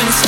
emotions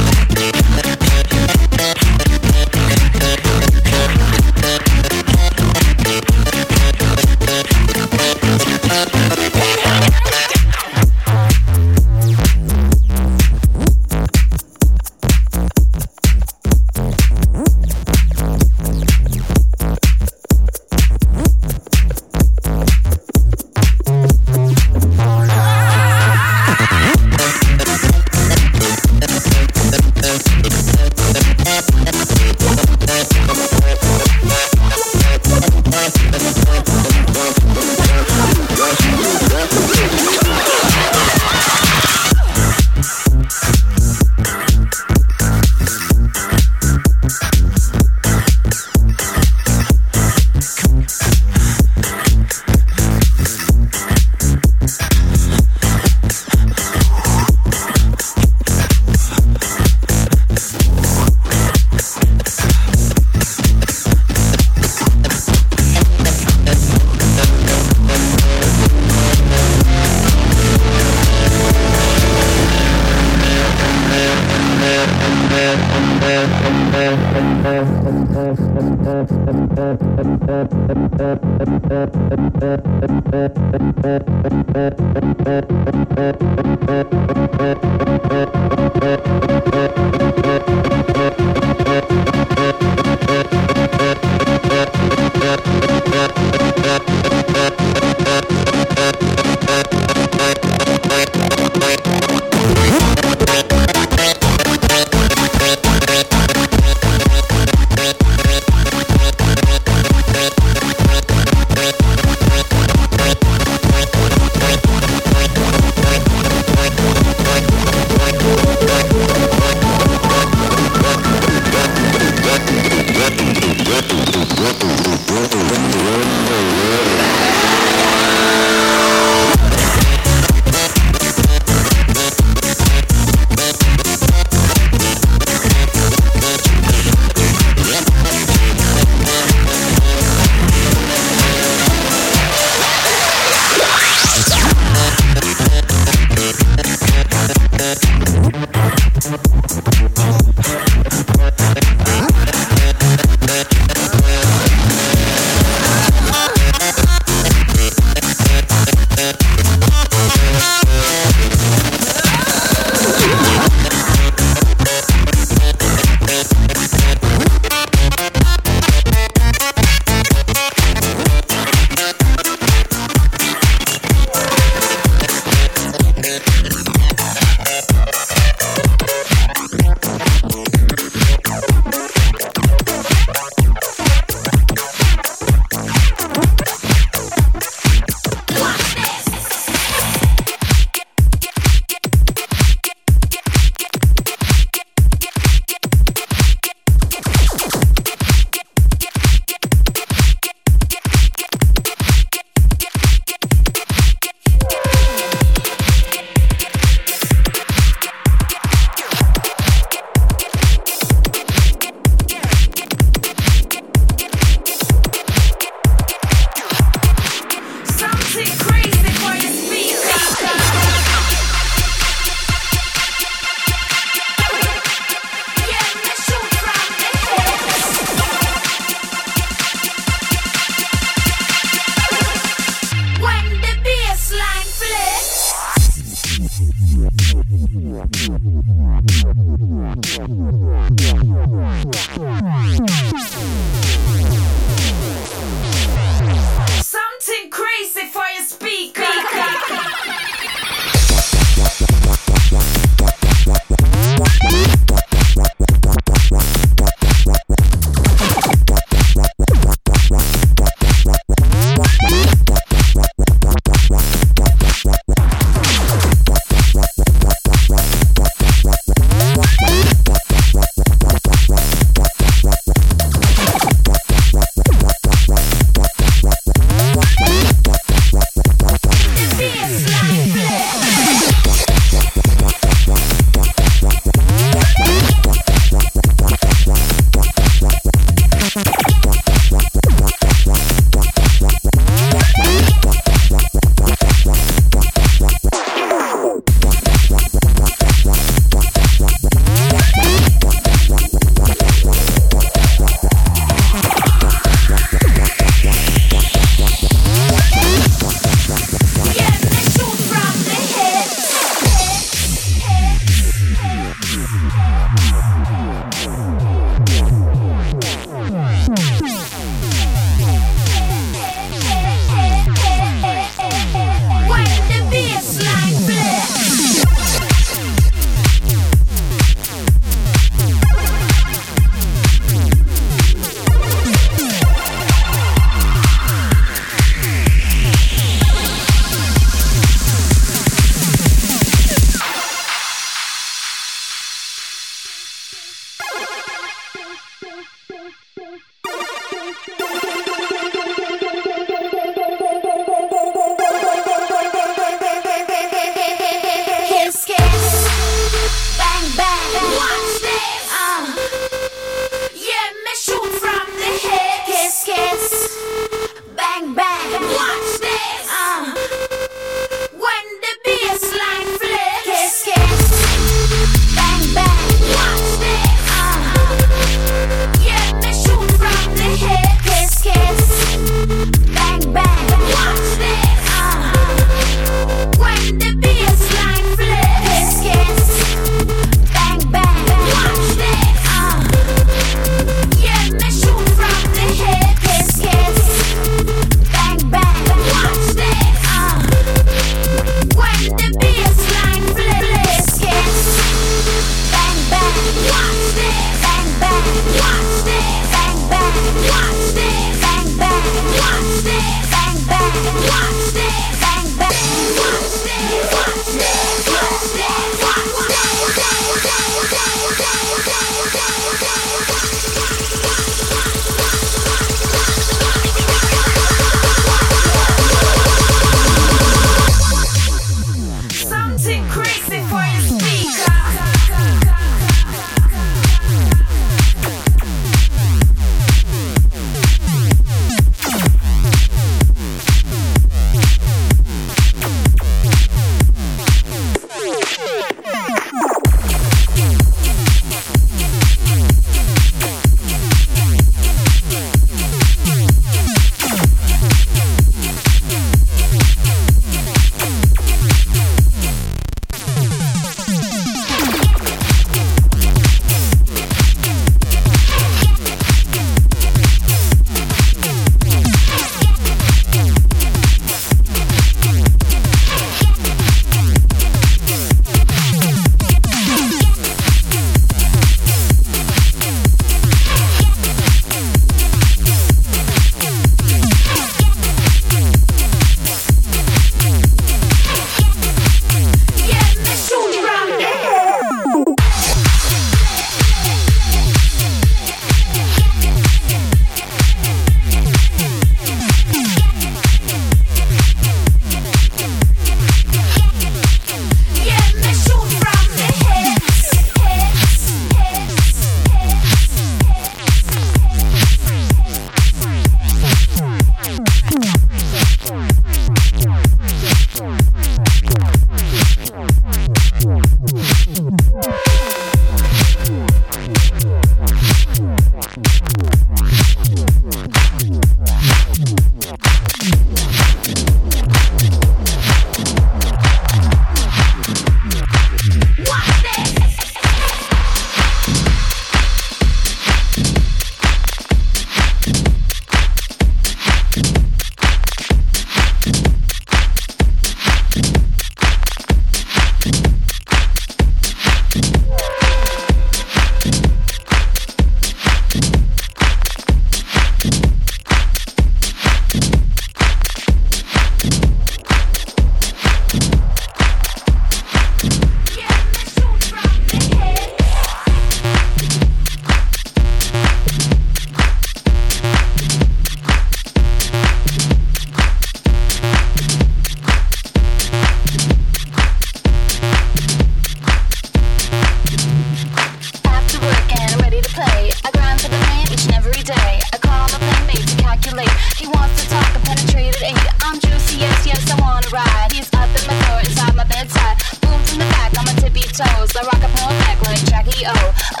so's the rock and roll backline, Jackie O.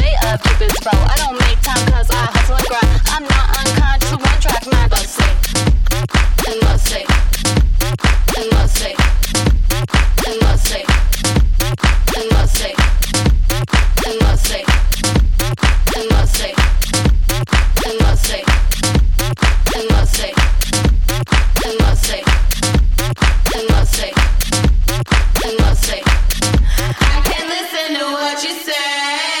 way up, deep is I don't make time cause I hustle and grind. I'm not unconscious, one track mind. But say, and but say, and but say, and but say, and but say, and but say, and but say, and but say, and but say, and but say, and but say, and but say. I can't listen to what you say.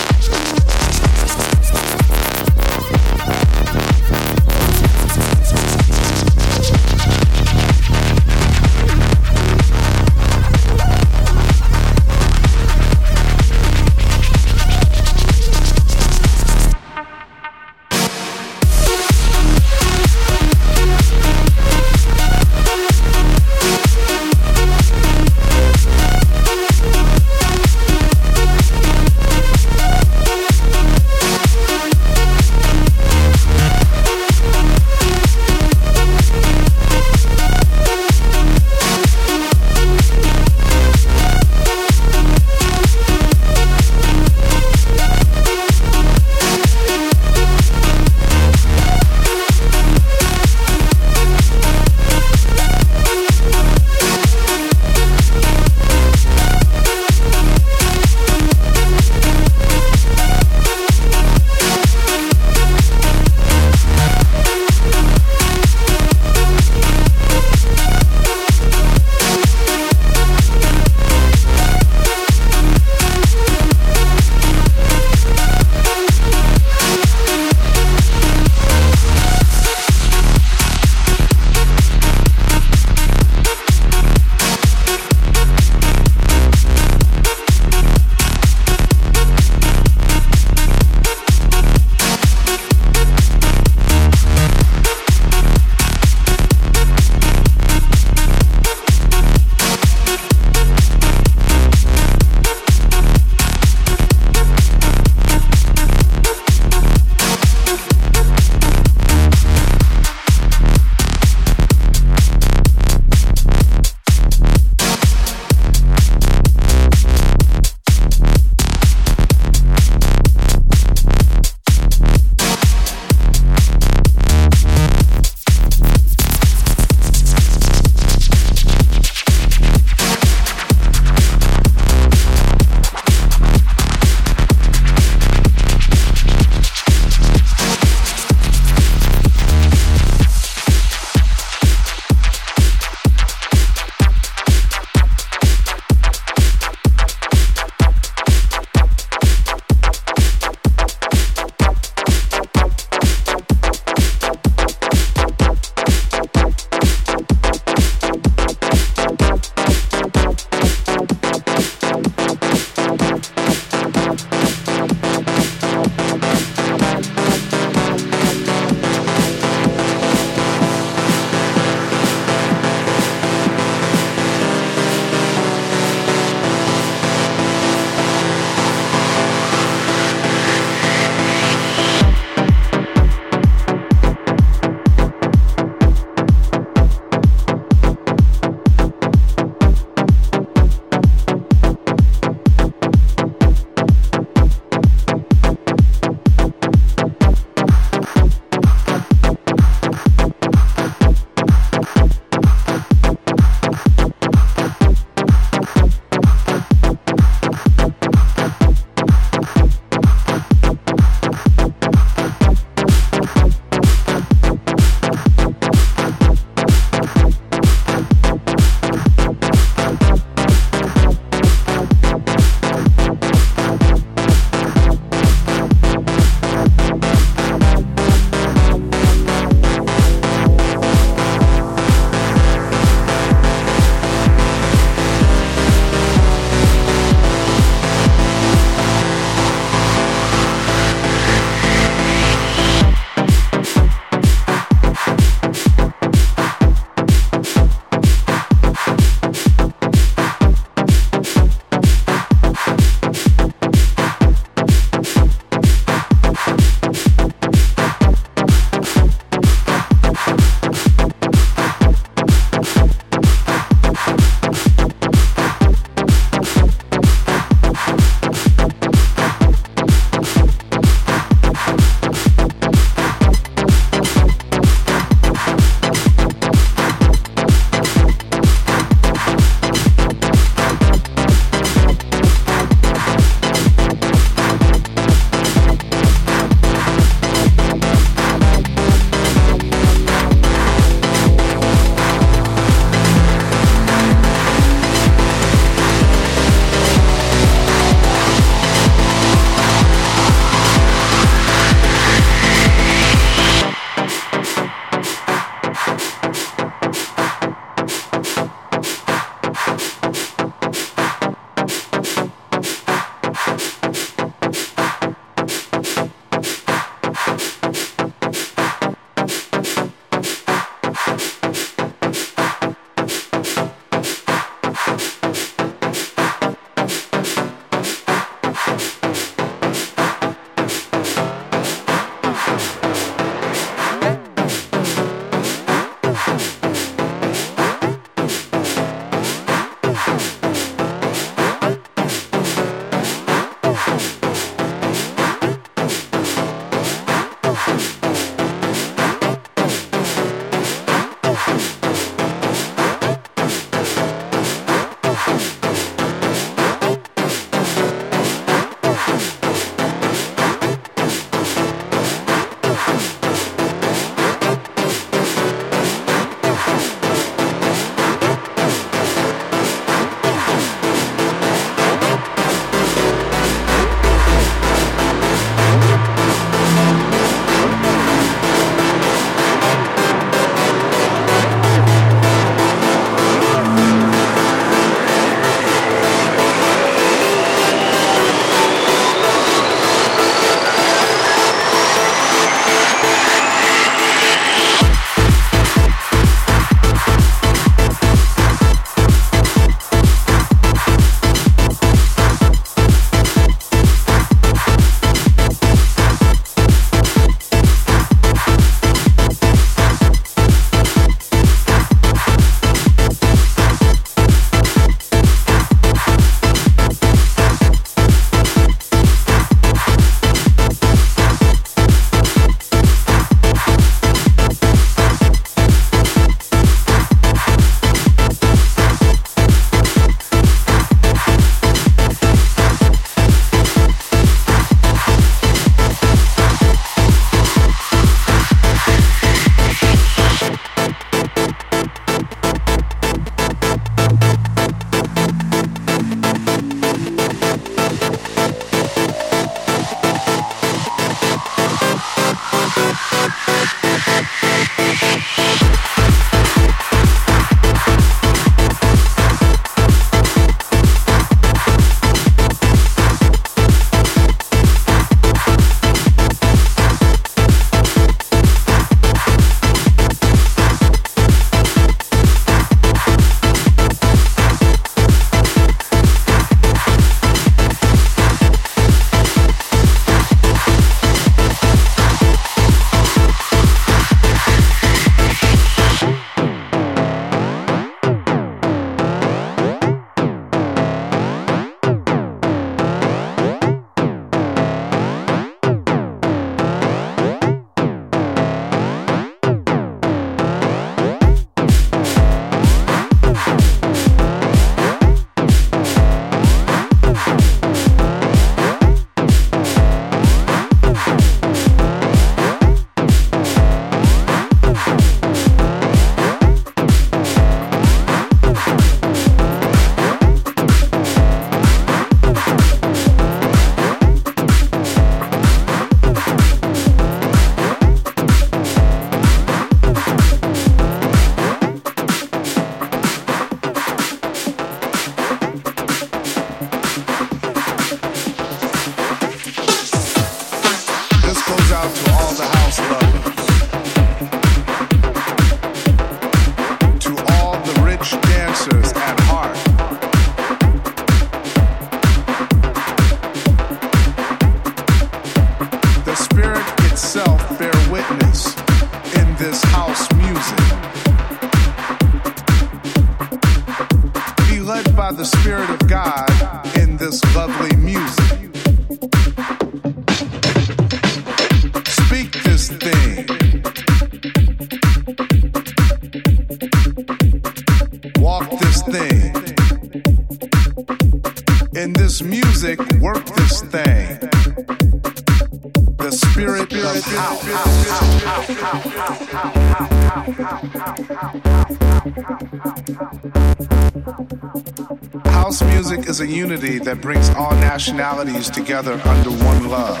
Is a unity that brings all nationalities together under one love.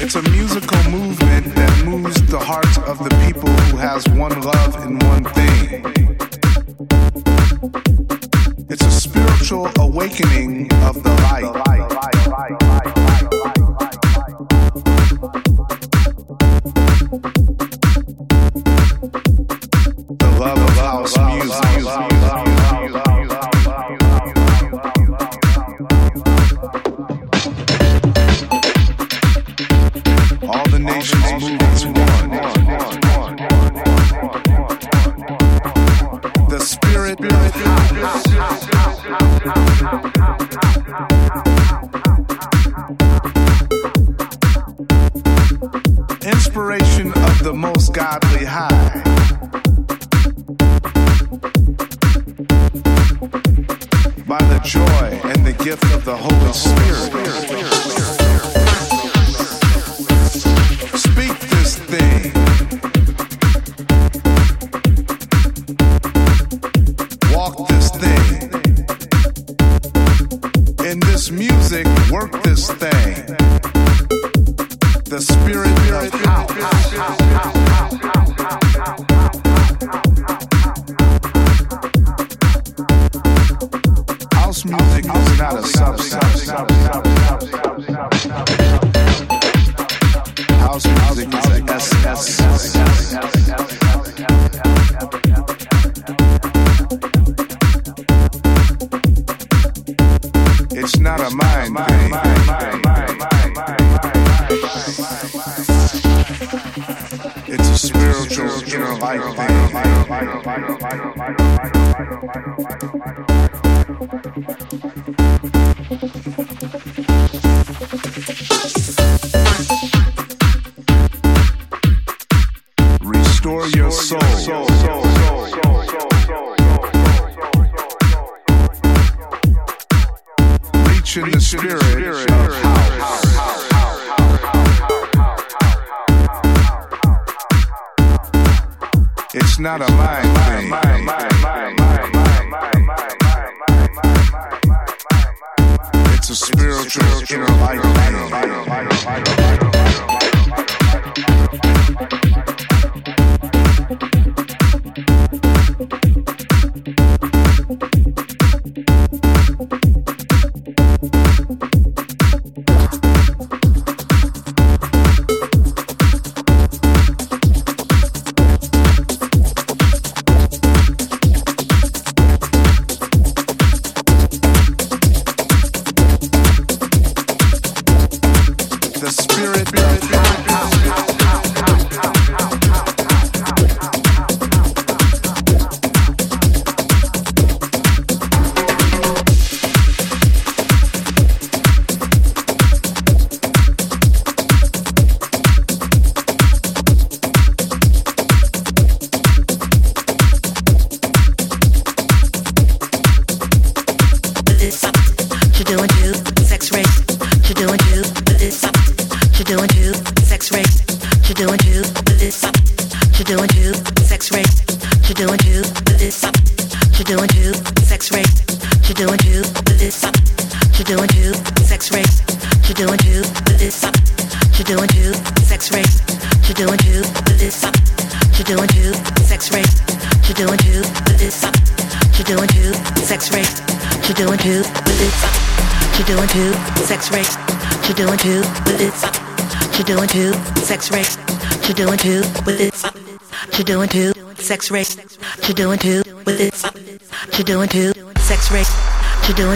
It's a musical movement that moves the hearts of the people who has one love and one thing. It's a spiritual awakening of the light. It's not a mind thing. It's a spiritual inner life. you with this? Doing to sex rape? What you doing to this? What you doing to sex rape? What you doing to this? What you doing to sex rape? What you doing to this? What you doing to sex rape? What you doing to this? What you doing to sex rape? What you doing to this? What you doing to sex rape? What you doing to this? What you doing to sex rape? What you doing to this? What you doing to sex rape? Too? Do and to, with, to do and to, sex race. To do and to, with, to do and to, sex race. To do